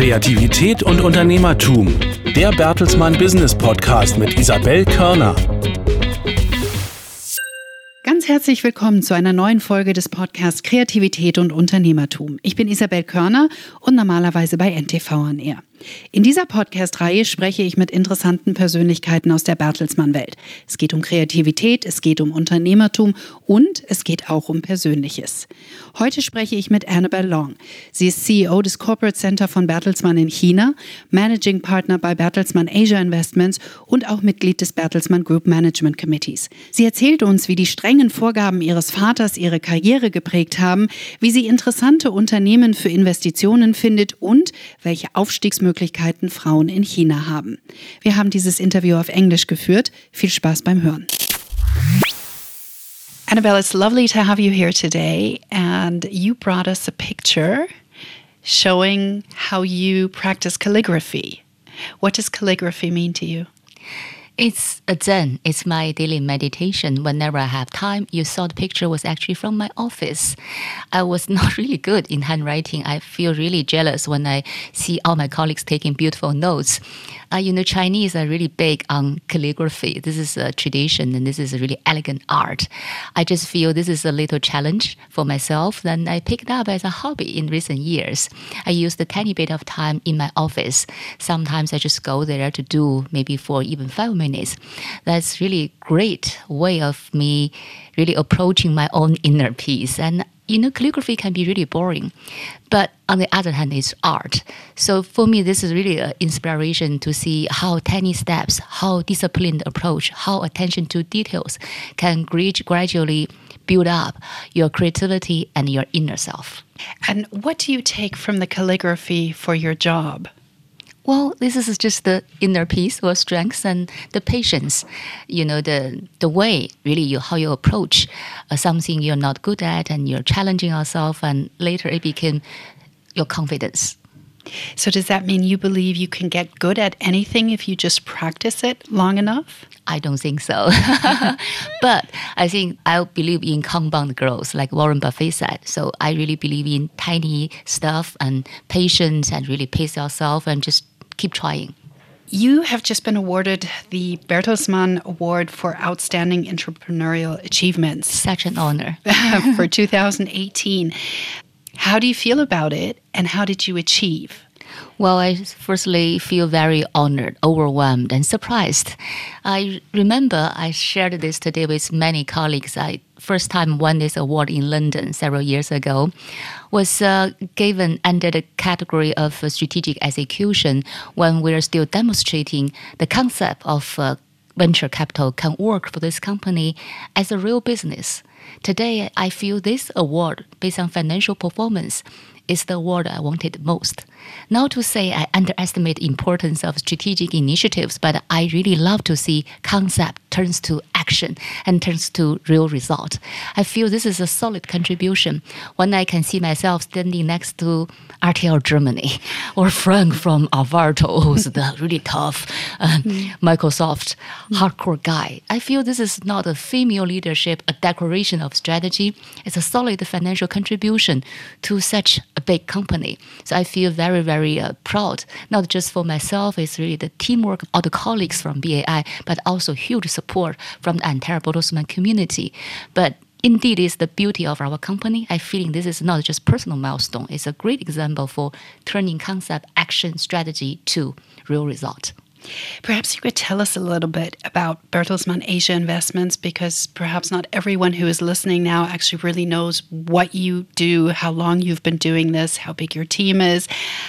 Kreativität und Unternehmertum. Der Bertelsmann Business Podcast mit Isabel Körner. Ganz herzlich willkommen zu einer neuen Folge des Podcasts Kreativität und Unternehmertum. Ich bin Isabel Körner und normalerweise bei NTV an Air. In dieser Podcast-Reihe spreche ich mit interessanten Persönlichkeiten aus der Bertelsmann-Welt. Es geht um Kreativität, es geht um Unternehmertum und es geht auch um Persönliches. Heute spreche ich mit Annabelle Long. Sie ist CEO des Corporate Center von Bertelsmann in China, Managing Partner bei Bertelsmann Asia Investments und auch Mitglied des Bertelsmann Group Management Committees. Sie erzählt uns, wie die strengen Vorgaben ihres Vaters ihre Karriere geprägt haben, wie sie interessante Unternehmen für Investitionen findet und welche Aufstiegsmöglichkeiten Möglichkeiten Frauen in China haben. Wir haben dieses Interview auf Englisch geführt. Viel Spaß beim Hören. Annabelle, it's lovely to have you here today. And you brought us a picture showing how you practice calligraphy. What does calligraphy mean to you? It's a zen. It's my daily meditation. Whenever I have time, you saw the picture was actually from my office. I was not really good in handwriting. I feel really jealous when I see all my colleagues taking beautiful notes. Uh, you know, Chinese are really big on calligraphy. This is a tradition and this is a really elegant art. I just feel this is a little challenge for myself. Then I picked up as a hobby in recent years. I used a tiny bit of time in my office. Sometimes I just go there to do maybe for even five minutes. That's really great way of me really approaching my own inner peace. And you know, calligraphy can be really boring. But on the other hand, it's art. So for me, this is really an inspiration to see how tiny steps, how disciplined approach, how attention to details can gradually build up your creativity and your inner self. And what do you take from the calligraphy for your job? Well, this is just the inner peace or strength and the patience. You know, the the way really you how you approach uh, something you're not good at, and you're challenging yourself, and later it became your confidence. So does that mean you believe you can get good at anything if you just practice it long enough? I don't think so. but I think I believe in compound growth, like Warren Buffett said. So I really believe in tiny stuff and patience and really pace yourself and just keep trying. You have just been awarded the Bertelsmann Award for Outstanding Entrepreneurial Achievements. Such an honor. for 2018. How do you feel about it and how did you achieve? Well, I firstly feel very honored, overwhelmed, and surprised. I remember I shared this today with many colleagues. I first time won this award in London several years ago was uh, given under the category of strategic execution when we're still demonstrating the concept of uh, venture capital can work for this company as a real business. Today, I feel this award based on financial performance is the award I wanted most. Not to say I underestimate the importance of strategic initiatives, but I really love to see concept turns to action and turns to real result. I feel this is a solid contribution when I can see myself standing next to RTL Germany or Frank from Arvato, who's the really tough uh, mm. Microsoft mm. hardcore guy. I feel this is not a female leadership, a declaration of strategy. It's a solid financial contribution to such a big company. So I feel very, very uh, proud, not just for myself, it's really the teamwork, all the colleagues from BAI, but also huge support from the entire Bertelsmann community. But indeed is the beauty of our company. I feeling this is not just personal milestone. It's a great example for turning concept, action, strategy to real result. Perhaps you could tell us a little bit about Bertelsmann Asia Investments because perhaps not everyone who is listening now actually really knows what you do, how long you've been doing this, how big your team is,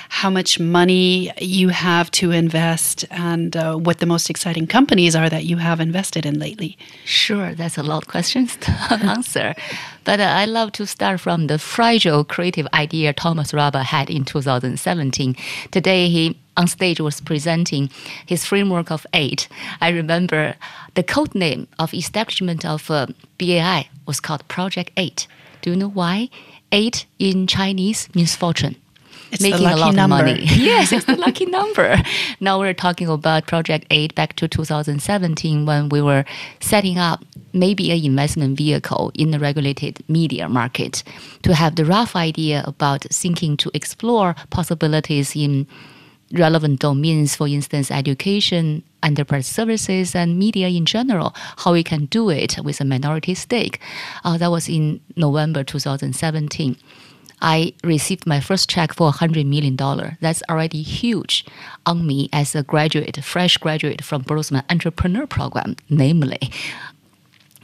how much money you have to invest, and uh, what the most exciting companies are that you have invested in lately. Sure, that's a lot of questions to answer. But uh, I love to start from the fragile creative idea Thomas Rabe had in 2017. Today, he on stage was presenting his framework of eight. I remember the code name of establishment of uh, BAI was called Project Eight. Do you know why? Eight in Chinese means fortune. It's making a lucky lot of number. money. yes, it's the lucky number. Now we're talking about Project 8 back to 2017 when we were setting up maybe an investment vehicle in the regulated media market to have the rough idea about thinking to explore possibilities in relevant domains, for instance, education, enterprise services, and media in general, how we can do it with a minority stake. Uh, that was in November 2017. I received my first check for $100 million. That's already huge on me as a graduate, fresh graduate from Bertelsmann Entrepreneur Program, namely.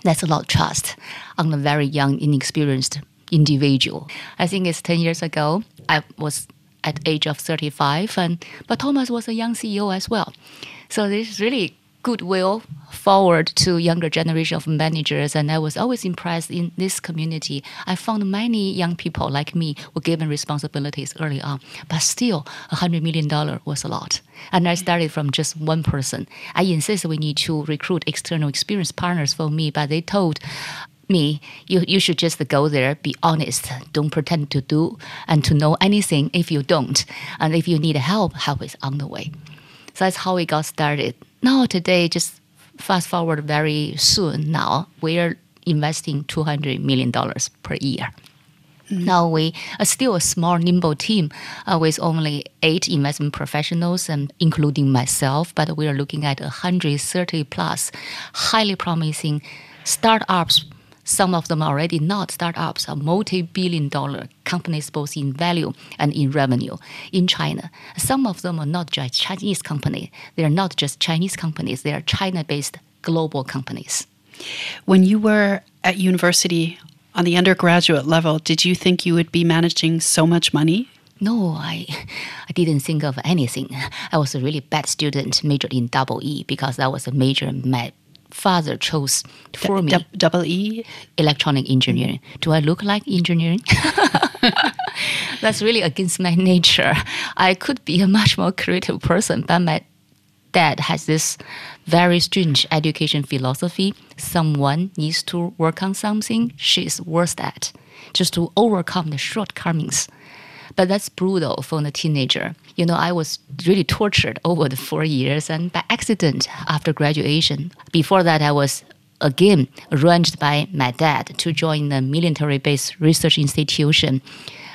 That's a lot of trust on a very young, inexperienced individual. I think it's 10 years ago. I was at age of 35, and but Thomas was a young CEO as well. So there's really goodwill forward to younger generation of managers and i was always impressed in this community i found many young people like me were given responsibilities early on but still $100 million was a lot and i started from just one person i insist we need to recruit external experienced partners for me but they told me, you, you should just go there, be honest, don't pretend to do and to know anything if you don't. And if you need help, help is on the way. So that's how we got started. Now, today, just fast forward very soon now, we're investing $200 million per year. Now we are still a small, nimble team uh, with only eight investment professionals, and including myself. But we are looking at 130 plus highly promising startups. Some of them are already not startups, are multi-billion-dollar companies, both in value and in revenue in China. Some of them are not just Chinese companies. They are not just Chinese companies. They are China-based global companies. When you were at university on the undergraduate level, did you think you would be managing so much money? No, I, I didn't think of anything. I was a really bad student, majored in double E because that was a major my father chose for me. Double E? Electronic engineering. Do I look like engineering? That's really against my nature. I could be a much more creative person, but my dad has this very strange education philosophy. Someone needs to work on something she's worst at, just to overcome the shortcomings. But that's brutal for a teenager. You know, I was really tortured over the four years, and by accident after graduation. Before that, I was again arranged by my dad to join the military-based research institution.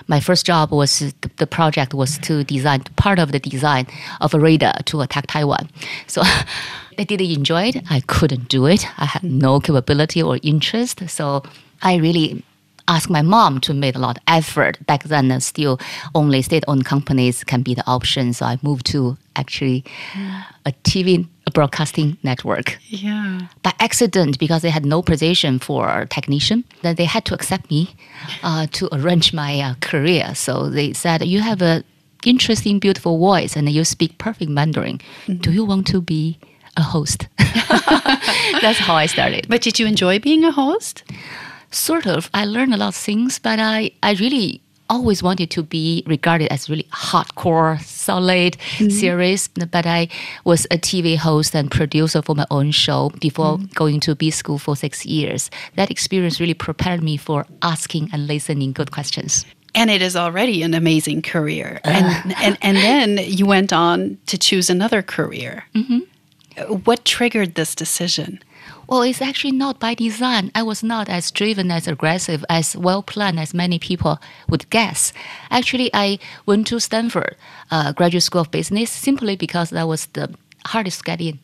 My first job was the project was to design part of the design of a radar to attack Taiwan. So I didn't enjoy it. I couldn't do it. I had no capability or interest. So I really asked my mom to make a lot of effort. Back then, uh, still only state-owned companies can be the option. So I moved to actually a TV broadcasting network Yeah. by accident because they had no position for technician. Then they had to accept me uh, to arrange my uh, career. So they said, "You have a interesting, beautiful voice, and you speak perfect Mandarin. Do you want to be a host?" That's how I started. But did you enjoy being a host? Sort of. I learned a lot of things, but I, I really always wanted to be regarded as really hardcore, solid, mm-hmm. serious. But I was a TV host and producer for my own show before mm-hmm. going to B school for six years. That experience really prepared me for asking and listening good questions. And it is already an amazing career. Ah. And, and, and then you went on to choose another career. Mm-hmm. What triggered this decision? Well, it's actually not by design. I was not as driven, as aggressive, as well planned as many people would guess. Actually, I went to Stanford uh, Graduate School of Business simply because that was the hardest to get in.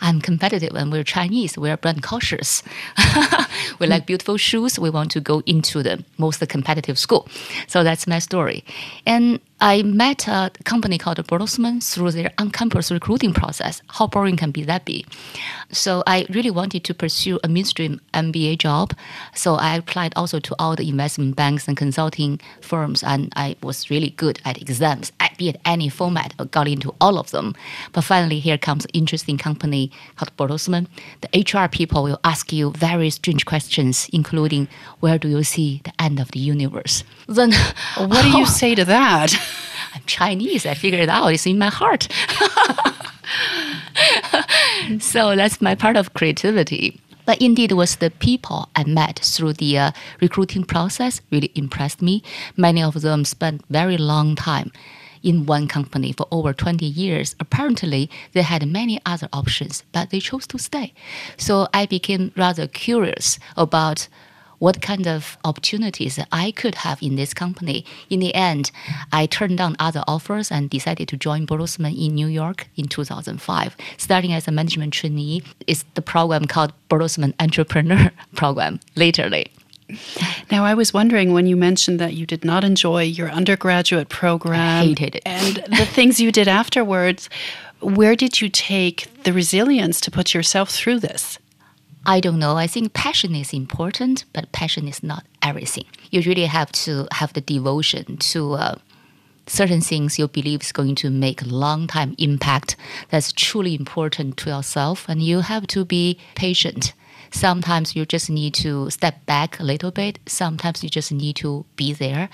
I'm competitive and we're Chinese. We're brand cautious. we like beautiful shoes. We want to go into the most competitive school. So that's my story. And I met a company called Bertelsmann through their on-campus recruiting process. How boring can be that be? So I really wanted to pursue a mainstream MBA job. So I applied also to all the investment banks and consulting firms, and I was really good at exams, be it any format. I got into all of them. But finally, here comes an interesting company called Bertelsmann. The HR people will ask you very strange questions, including where do you see the end of the universe? Then What do you say to that? I'm Chinese. I figured it out. It's in my heart. so that's my part of creativity. But indeed, it was the people I met through the uh, recruiting process really impressed me. Many of them spent very long time in one company for over 20 years. Apparently, they had many other options, but they chose to stay. So I became rather curious about what kind of opportunities I could have in this company. In the end, I turned down other offers and decided to join Bertelsmann in New York in 2005. Starting as a management trainee, is the program called Bertelsmann Entrepreneur Program. literally. Now, I was wondering when you mentioned that you did not enjoy your undergraduate program, I hated it, and the things you did afterwards. Where did you take the resilience to put yourself through this? I don't know. I think passion is important, but passion is not everything. You really have to have the devotion to uh, certain things you believe is going to make a long time impact. That's truly important to yourself, and you have to be patient. Sometimes you just need to step back a little bit. Sometimes you just need to be there,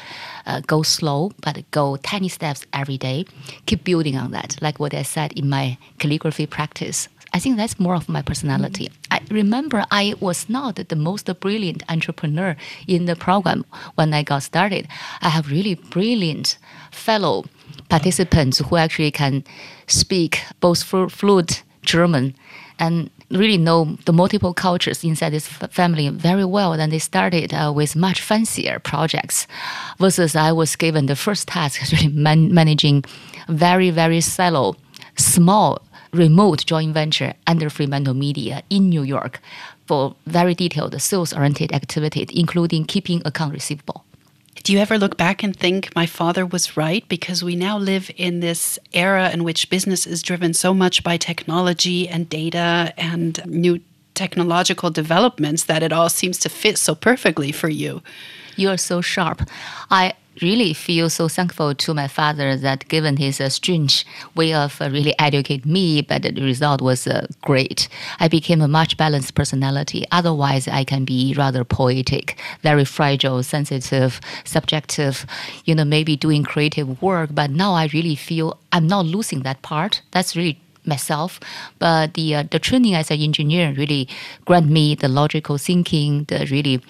uh, go slow, but go tiny steps every day. Keep building on that, like what I said in my calligraphy practice. I think that's more of my personality. Mm. I remember I was not the most brilliant entrepreneur in the program when I got started. I have really brilliant fellow participants who actually can speak both fluent German and really know the multiple cultures inside this family very well. And they started uh, with much fancier projects, versus I was given the first task, really man- managing very very silo, small remote joint venture under Fremantle Media in New York for very detailed sales oriented activities, including keeping account receivable. Do you ever look back and think my father was right? Because we now live in this era in which business is driven so much by technology and data and new technological developments that it all seems to fit so perfectly for you. You are so sharp. I really feel so thankful to my father that given his uh, strange way of uh, really educate me, but the result was uh, great. I became a much balanced personality. Otherwise, I can be rather poetic, very fragile, sensitive, subjective, you know, maybe doing creative work. But now I really feel I'm not losing that part. That's really myself, but the uh, the training as an engineer really grant me the logical thinking, the really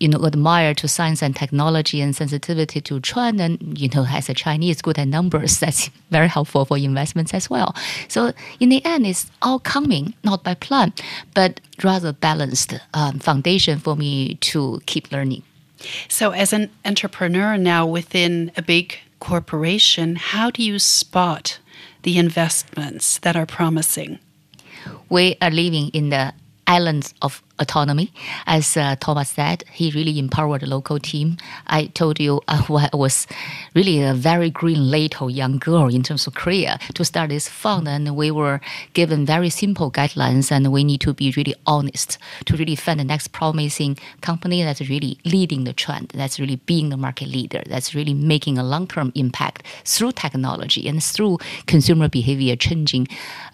you know, admire to science and technology and sensitivity to trend. And, you know, as a Chinese, good at numbers, that's very helpful for investments as well. So in the end, it's all coming, not by plan, but rather balanced um, foundation for me to keep learning. So as an entrepreneur now within a big corporation, how do you spot the investments that are promising? We are living in the islands of autonomy. As uh, Thomas said, he really empowered the local team. I told you uh, I was really a very green little young girl in terms of career to start this fund, and we were given very simple guidelines, and we need to be really honest to really find the next promising company that's really leading the trend, that's really being the market leader, that's really making a long-term impact through technology and through consumer behavior changing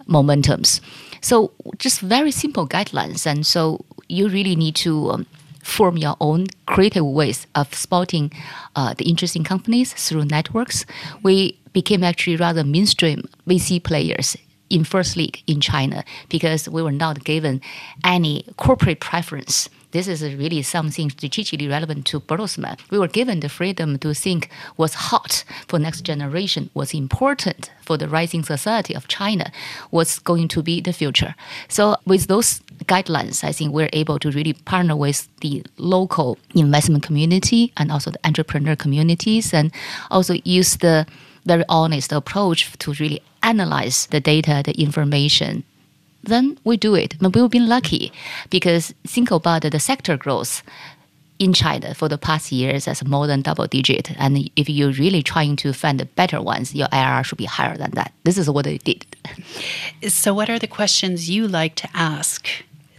momentums. So just very simple guidelines, and so you really need to um, form your own creative ways of spotting uh, the interesting companies through networks. We became actually rather mainstream VC players in first league in China because we were not given any corporate preference this is really something strategically relevant to Bertelsmann. We were given the freedom to think what's hot for next generation, what's important for the rising society of China, what's going to be the future. So with those guidelines, I think we're able to really partner with the local investment community and also the entrepreneur communities and also use the very honest approach to really analyze the data, the information, then we do it. But we've been lucky because think about the sector growth in China for the past years as more than double digit. And if you're really trying to find the better ones, your IRR should be higher than that. This is what they did. So, what are the questions you like to ask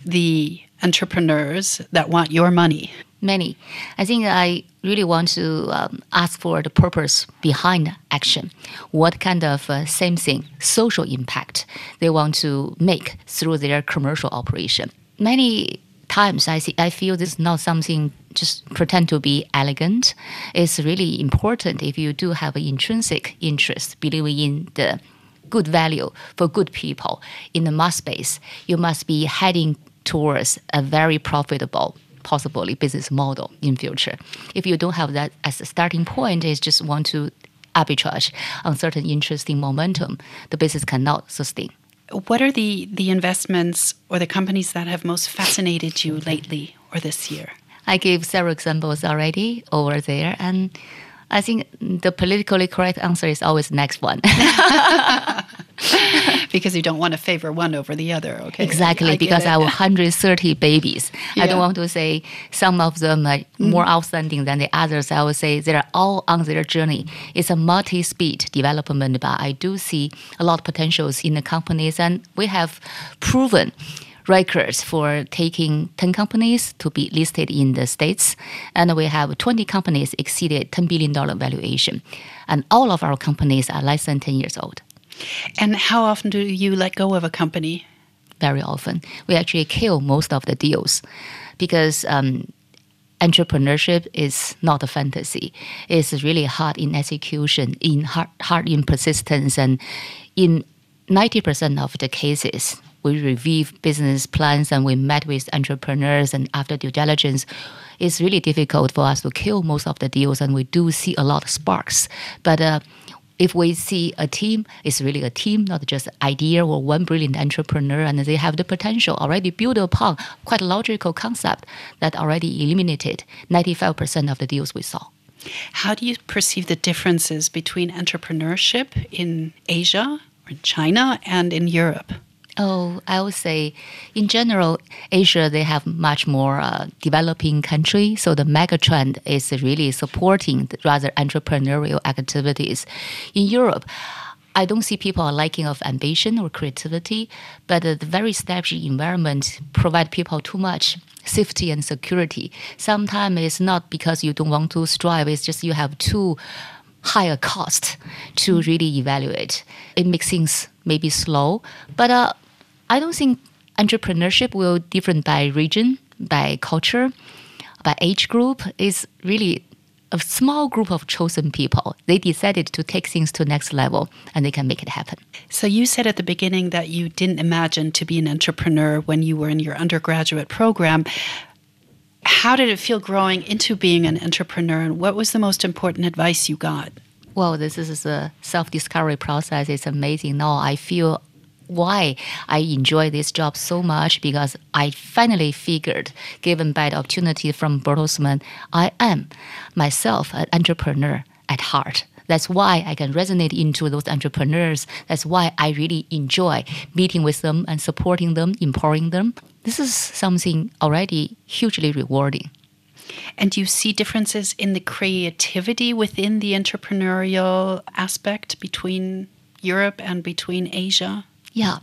the entrepreneurs that want your money? Many. I think I really want to um, ask for the purpose behind action. What kind of uh, same thing, social impact they want to make through their commercial operation. Many times I see, I feel this is not something just pretend to be elegant. It's really important if you do have an intrinsic interest, believing in the good value for good people in the mass space. You must be heading towards a very profitable possibly business model in future. If you don't have that as a starting point, is just want to arbitrage on certain interesting momentum, the business cannot sustain. What are the, the investments or the companies that have most fascinated you lately or this year? I gave several examples already over there, and I think the politically correct answer is always next one. because you don't want to favor one over the other, okay? Exactly, I because I have 130 babies. Yeah. I don't want to say some of them are more mm. outstanding than the others. I would say they're all on their journey. It's a multi-speed development, but I do see a lot of potentials in the companies, and we have proven records for taking 10 companies to be listed in the States. And we have 20 companies exceeded $10 billion valuation. And all of our companies are less than 10 years old. And how often do you let go of a company? Very often. We actually kill most of the deals because um, entrepreneurship is not a fantasy. It's really hard in execution, in hard, hard in persistence, and in 90% of the cases, we review business plans and we met with entrepreneurs and after due diligence it's really difficult for us to kill most of the deals and we do see a lot of sparks but uh, if we see a team, it's really a team, not just idea or one brilliant entrepreneur, and they have the potential already built upon quite a logical concept that already eliminated 95% of the deals we saw. How do you perceive the differences between entrepreneurship in Asia, or in China, and in Europe? Oh, I would say, in general, Asia they have much more uh, developing country, so the mega trend is really supporting the rather entrepreneurial activities. In Europe, I don't see people are lacking of ambition or creativity, but uh, the very established environment provide people too much safety and security. Sometimes it's not because you don't want to strive; it's just you have too higher cost to really evaluate. It makes things maybe slow, but uh, I don't think entrepreneurship will different by region, by culture, by age group. It's really a small group of chosen people. They decided to take things to next level and they can make it happen. So you said at the beginning that you didn't imagine to be an entrepreneur when you were in your undergraduate program. How did it feel growing into being an entrepreneur and what was the most important advice you got? Well, this is a self-discovery process. It's amazing. Now I feel why I enjoy this job so much because I finally figured, given by the opportunity from Bertelsmann, I am myself an entrepreneur at heart. That's why I can resonate into those entrepreneurs. That's why I really enjoy meeting with them and supporting them, empowering them. This is something already hugely rewarding. And do you see differences in the creativity within the entrepreneurial aspect between Europe and between Asia? Yeah,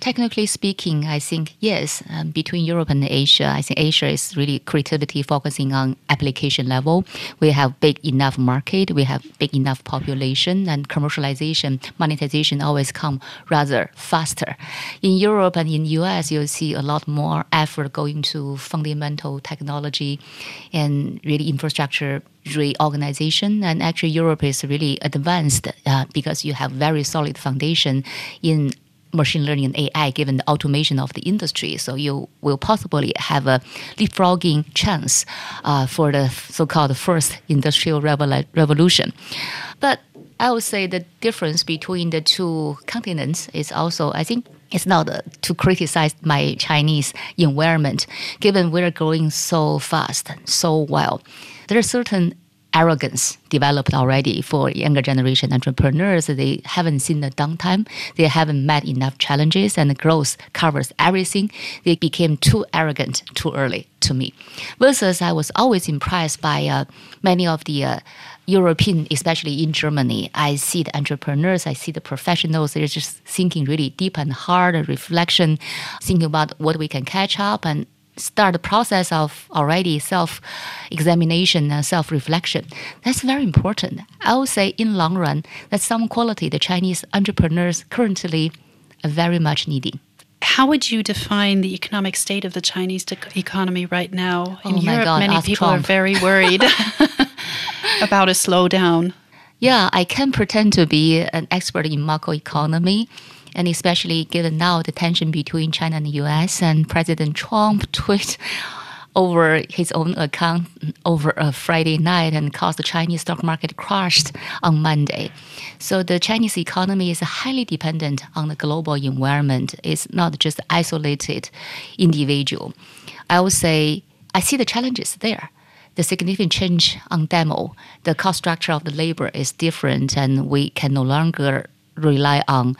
technically speaking, I think yes. Um, between Europe and Asia, I think Asia is really creativity focusing on application level. We have big enough market, we have big enough population, and commercialization, monetization always come rather faster. In Europe and in US, you'll see a lot more effort going to fundamental technology and really infrastructure reorganization. And actually, Europe is really advanced uh, because you have very solid foundation in machine learning and AI, given the automation of the industry. So you will possibly have a leapfrogging chance uh, for the so-called first industrial revolution. But I would say the difference between the two continents is also, I think, it's not uh, to criticize my Chinese environment, given we're growing so fast, so well. There are certain arrogance developed already for younger generation entrepreneurs. They haven't seen the downtime. They haven't met enough challenges and growth covers everything. They became too arrogant too early to me. Versus I was always impressed by uh, many of the uh, European, especially in Germany, I see the entrepreneurs, I see the professionals, they're just thinking really deep and hard reflection, thinking about what we can catch up and start the process of already self examination and self reflection. That's very important. I would say, in long run, that's some quality the Chinese entrepreneurs currently are very much needing. How would you define the economic state of the Chinese economy right now? Oh in oh Europe, God, many people Trump. are very worried about a slowdown. Yeah, I can pretend to be an expert in macroeconomy and especially given now the tension between China and the U.S. and President Trump tweet over his own account over a Friday night and caused the Chinese stock market crashed on Monday. So the Chinese economy is highly dependent on the global environment. It's not just isolated individual. I would say I see the challenges there. The significant change on demo, the cost structure of the labor is different, and we can no longer rely on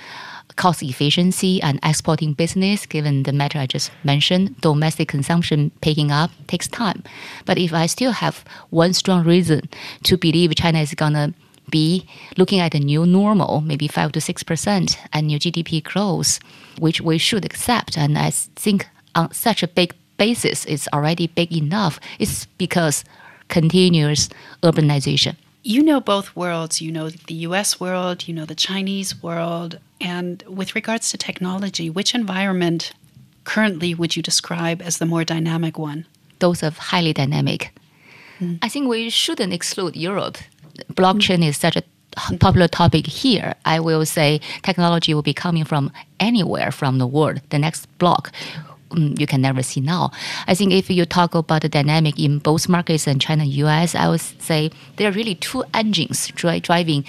cost efficiency and exporting business, given the matter I just mentioned, domestic consumption picking up takes time. But if I still have one strong reason to believe China is going to be looking at a new normal, maybe 5 to 6% annual GDP growth, which we should accept. And I think on such a big basis is already big enough, it's because continuous urbanization. You know both worlds. You know the US world, you know the Chinese world. And with regards to technology, which environment currently would you describe as the more dynamic one? Those are highly dynamic. Mm. I think we shouldn't exclude Europe. Blockchain mm. is such a popular topic here. I will say technology will be coming from anywhere from the world. The next block you can never see now. I think if you talk about the dynamic in both markets and China US, I would say there are really two engines dri- driving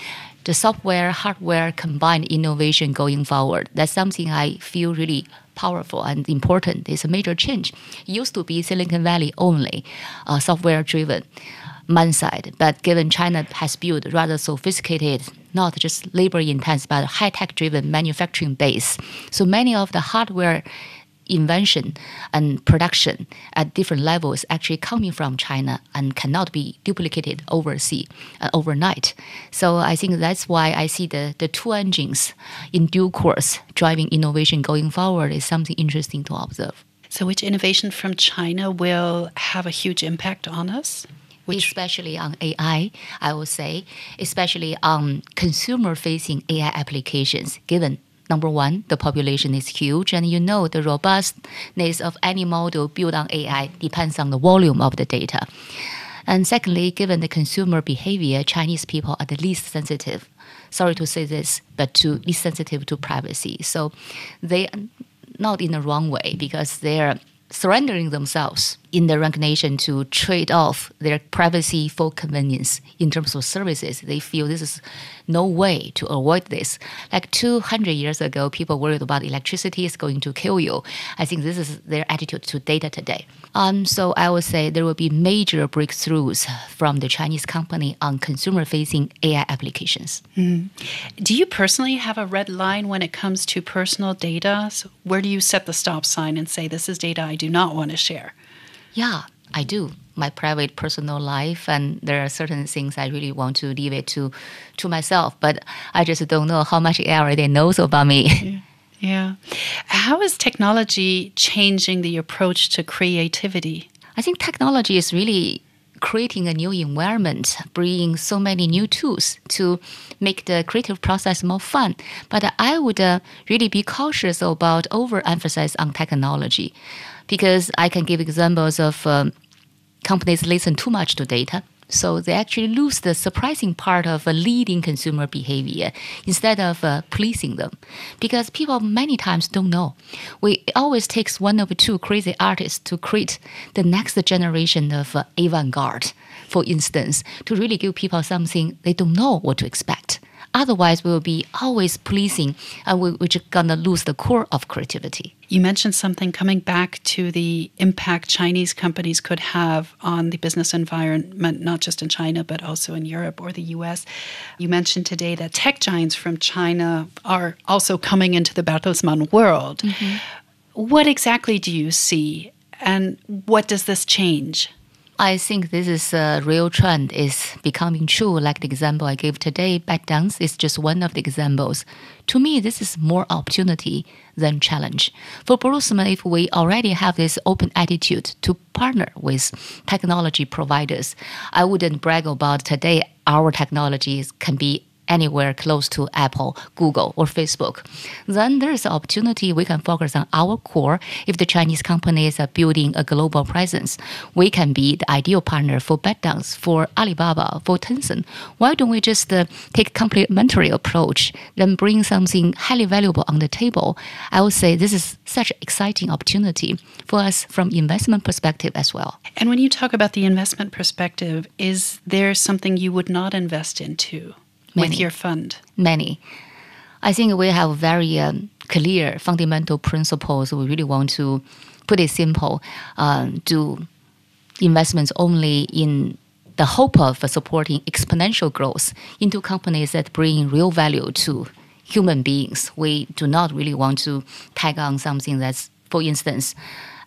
the software, hardware combined innovation going forward. That's something I feel really powerful and important. It's a major change. It used to be Silicon Valley only, uh, software driven man side. But given China has built rather sophisticated, not just labor intense, but high tech driven manufacturing base. So many of the hardware invention and production at different levels actually coming from China and cannot be duplicated overseas uh, overnight. So I think that's why I see the, the two engines in due course driving innovation going forward is something interesting to observe. So, which innovation from China will have a huge impact on us? Which especially on AI, I would say, especially on consumer facing AI applications, given Number one, the population is huge, and you know the robustness of any model built on AI depends on the volume of the data. And secondly, given the consumer behavior, Chinese people are the least sensitive. Sorry to say this, but to least sensitive to privacy. So they are not in the wrong way because they're surrendering themselves in their resignation to trade off their privacy for convenience in terms of services. They feel this is no way to avoid this. Like 200 years ago, people worried about electricity is going to kill you. I think this is their attitude to data today. Um, so I would say there will be major breakthroughs from the Chinese company on consumer-facing AI applications. Mm. Do you personally have a red line when it comes to personal data? So where do you set the stop sign and say this is data I do not want to share? Yeah, I do. My private personal life, and there are certain things I really want to leave it to, to myself. But I just don't know how much AI already knows about me. Yeah. yeah. How is technology changing the approach to creativity? I think technology is really creating a new environment, bringing so many new tools to make the creative process more fun. But I would uh, really be cautious about overemphasize on technology because I can give examples of um, companies listen too much to data. So they actually lose the surprising part of uh, leading consumer behavior instead of uh, pleasing them, because people many times don't know. We always takes one of two crazy artists to create the next generation of uh, avant-garde, for instance, to really give people something they don't know what to expect. Otherwise, we will be always pleasing and we, we're just going to lose the core of creativity. You mentioned something coming back to the impact Chinese companies could have on the business environment, not just in China, but also in Europe or the US. You mentioned today that tech giants from China are also coming into the Bertelsmann world. Mm-hmm. What exactly do you see, and what does this change? I think this is a real trend is becoming true. Like the example I gave today, ByteDance is just one of the examples. To me, this is more opportunity than challenge. For Bertelsmann, if we already have this open attitude to partner with technology providers, I wouldn't brag about today our technologies can be anywhere close to Apple, Google, or Facebook, then there's an opportunity we can focus on our core. If the Chinese companies are building a global presence, we can be the ideal partner for ByteDance, for Alibaba, for Tencent. Why don't we just uh, take complementary approach, then bring something highly valuable on the table? I would say this is such an exciting opportunity for us from investment perspective as well. And when you talk about the investment perspective, is there something you would not invest into? Many. with your fund? Many. I think we have very um, clear fundamental principles. We really want to put it simple, um, do investments only in the hope of supporting exponential growth into companies that bring real value to human beings. We do not really want to tag on something that's, for instance,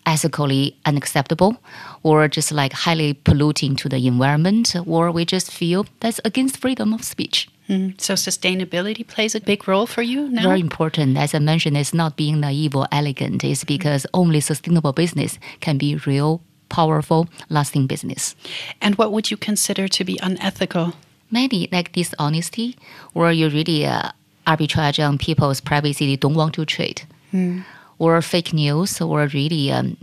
ethically unacceptable or just like highly polluting to the environment, or we just feel that's against freedom of speech. Mm. So sustainability plays a big role for you now? Very important. As I mentioned, it's not being naive or elegant. It's because only sustainable business can be real, powerful, lasting business. And what would you consider to be unethical? Maybe like dishonesty, or you really uh, arbitrage on people's privacy they don't want to trade, mm. or fake news, or really um,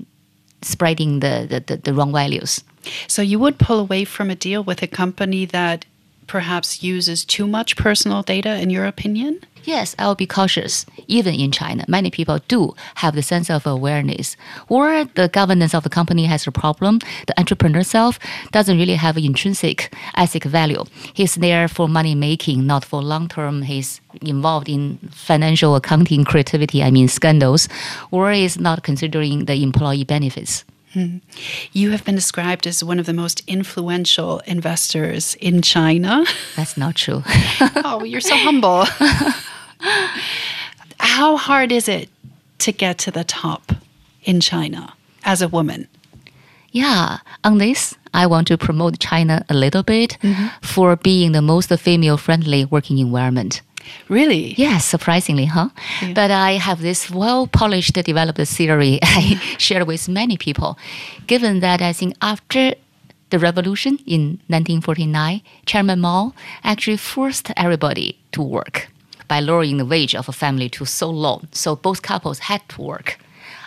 spreading the, the, the, the wrong values. So you would pull away from a deal with a company that perhaps uses too much personal data, in your opinion? Yes, I'll be cautious. Even in China, many people do have the sense of awareness, Where the governance of the company has a problem. The entrepreneur self doesn't really have intrinsic ethic value. He's there for money making, not for long term. He's involved in financial accounting creativity, I mean scandals, or is not considering the employee benefits. Hmm. You have been described as one of the most influential investors in China. That's not true. oh, you're so humble. How hard is it to get to the top in China as a woman? Yeah, on this, I want to promote China a little bit mm-hmm. for being the most female friendly working environment. Really? Yes, surprisingly, huh? Yeah. But I have this well polished, developed theory I share with many people. Given that I think after the revolution in 1949, Chairman Mao actually forced everybody to work by lowering the wage of a family to so low. So both couples had to work.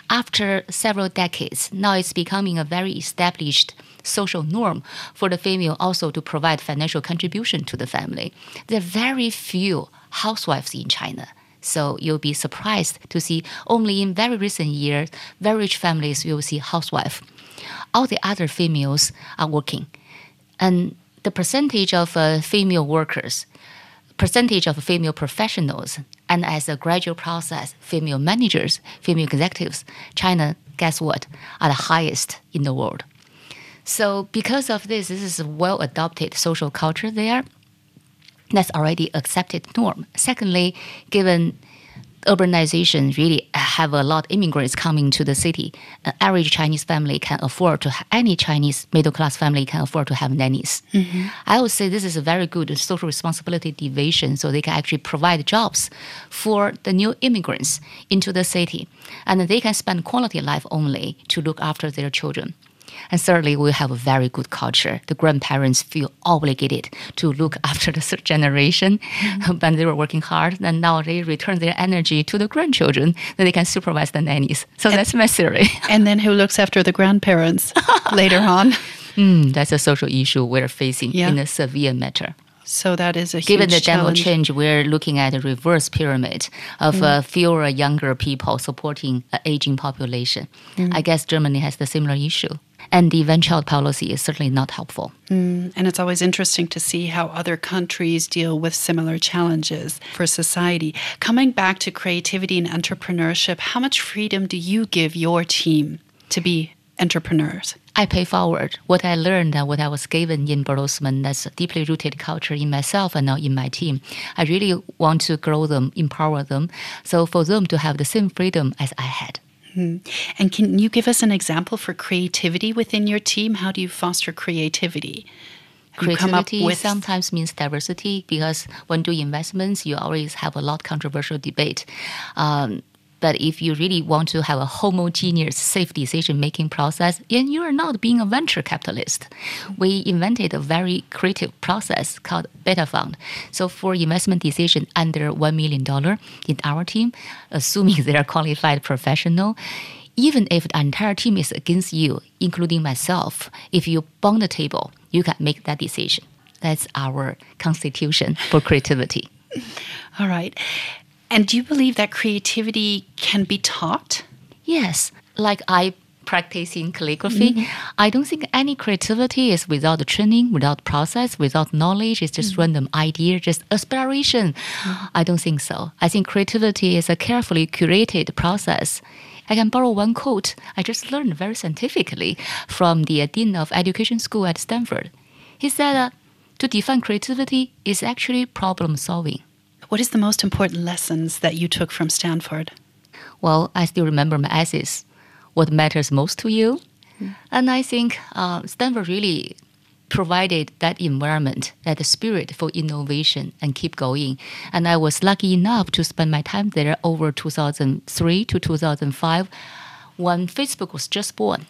After several decades, now it's becoming a very established social norm for the female also to provide financial contribution to the family. There are very few housewives in China. So you'll be surprised to see only in very recent years, very rich families will see housewife. All the other females are working, and the percentage of uh, female workers, percentage of female professionals, and as a gradual process, female managers, female executives, China, guess what, are the highest in the world. So because of this, this is a well adopted social culture there that's already accepted norm. Secondly, given urbanization really have a lot of immigrants coming to the city. An average Chinese family can afford to any Chinese middle class family can afford to have nannies. Mm-hmm. I would say this is a very good social responsibility division, so they can actually provide jobs for the new immigrants into the city, and they can spend quality life only to look after their children. And thirdly, we have a very good culture. The grandparents feel obligated to look after the third generation mm-hmm. when they were working hard. And now they return their energy to the grandchildren that they can supervise the nannies. So and, that's my theory. And then who looks after the grandparents later on? Mm, that's a social issue we're facing yeah. in a severe matter. So that is a given the general change, we're looking at a reverse pyramid of mm. uh, fewer younger people supporting an aging population. Mm. I guess Germany has the similar issue. And the one child policy is certainly not helpful. Mm, and it's always interesting to see how other countries deal with similar challenges for society. Coming back to creativity and entrepreneurship, how much freedom do you give your team to be entrepreneurs? I pay forward what I learned and what I was given in Bertelsmann. That's a deeply rooted culture in myself and now in my team. I really want to grow them, empower them, so for them to have the same freedom as I had. Hmm. And can you give us an example for creativity within your team? How do you foster creativity? Creativity with... sometimes means diversity because when doing investments, you always have a lot controversial debate. Um, But if you really want to have a homogeneous, safe decision making process, then you are not being a venture capitalist. We invented a very creative process called beta fund. So for investment decision under $1 million in our team, assuming they are qualified professional, even if the entire team is against you, including myself, if you bond the table, you can make that decision. That's our constitution for creativity. All right. And do you believe that creativity can be taught? Yes. Like I practice in calligraphy, mm-hmm. I don't think any creativity is without training, without process, without knowledge. It's just mm-hmm. random idea, just aspiration. Mm-hmm. I don't think so. I think creativity is a carefully curated process. I can borrow one quote I just learned very scientifically from the Dean of Education School at Stanford. He said, uh, to define creativity is actually problem solving. What is the most important lessons that you took from Stanford? Well, I still remember my essays. What matters most to you? Mm. And I think uh, Stanford really provided that environment, that spirit for innovation and keep going. And I was lucky enough to spend my time there over 2003 to 2005 when Facebook was just born.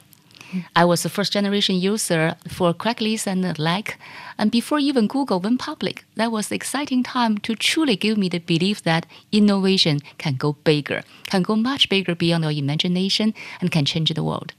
I was a first generation user for Craigslist and the like. And before even Google went public, that was the exciting time to truly give me the belief that innovation can go bigger, can go much bigger beyond your imagination, and can change the world.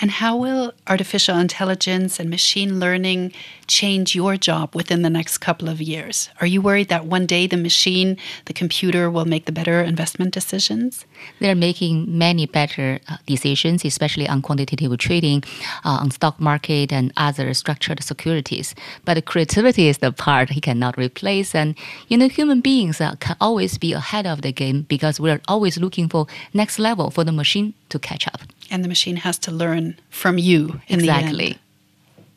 And how will artificial intelligence and machine learning change your job within the next couple of years? Are you worried that one day the machine, the computer, will make the better investment decisions? They're making many better uh, decisions, especially on quantitative trading, uh, on stock market, and other structured securities. But creativity is the part he cannot replace. And you know, human beings uh, can always be ahead of the game because we're always looking for next level for the machine to catch up and the machine has to learn from you in the exactly.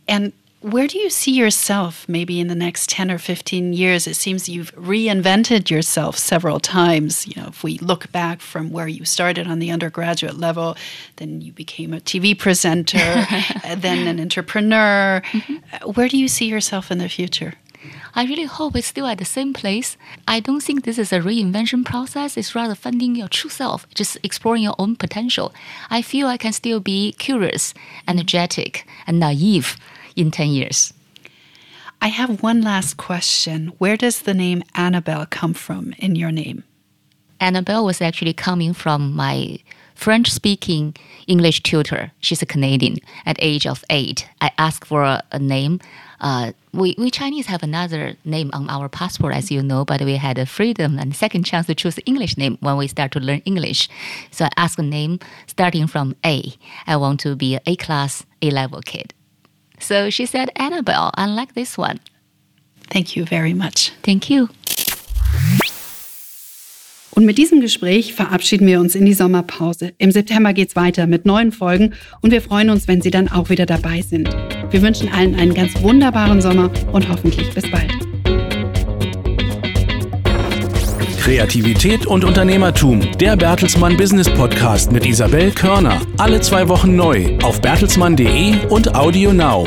And where do you see yourself maybe in the next 10 or 15 years? It seems you've reinvented yourself several times. You know, if we look back from where you started on the undergraduate level, then you became a TV presenter, then an entrepreneur. Mm-hmm. Where do you see yourself in the future? I really hope it's still at the same place. I don't think this is a reinvention process. It's rather finding your true self, just exploring your own potential. I feel I can still be curious, energetic, and naive in 10 years. I have one last question. Where does the name Annabelle come from in your name? Annabelle was actually coming from my French speaking English tutor. She's a Canadian. At age of eight, I asked for a, a name. Uh, we, we Chinese have another name on our passport, as you know, but we had a freedom and second chance to choose the English name when we start to learn English. So I asked a name starting from A. I want to be an A class, A level kid. So she said, Annabelle, I like this one. Thank you very much. Thank you. Und mit diesem Gespräch verabschieden wir uns in die Sommerpause. Im September geht es weiter mit neuen Folgen und wir freuen uns, wenn Sie dann auch wieder dabei sind. Wir wünschen allen einen ganz wunderbaren Sommer und hoffentlich bis bald. Kreativität und Unternehmertum. Der Bertelsmann Business Podcast mit Isabel Körner. Alle zwei Wochen neu auf bertelsmann.de und Audio Now.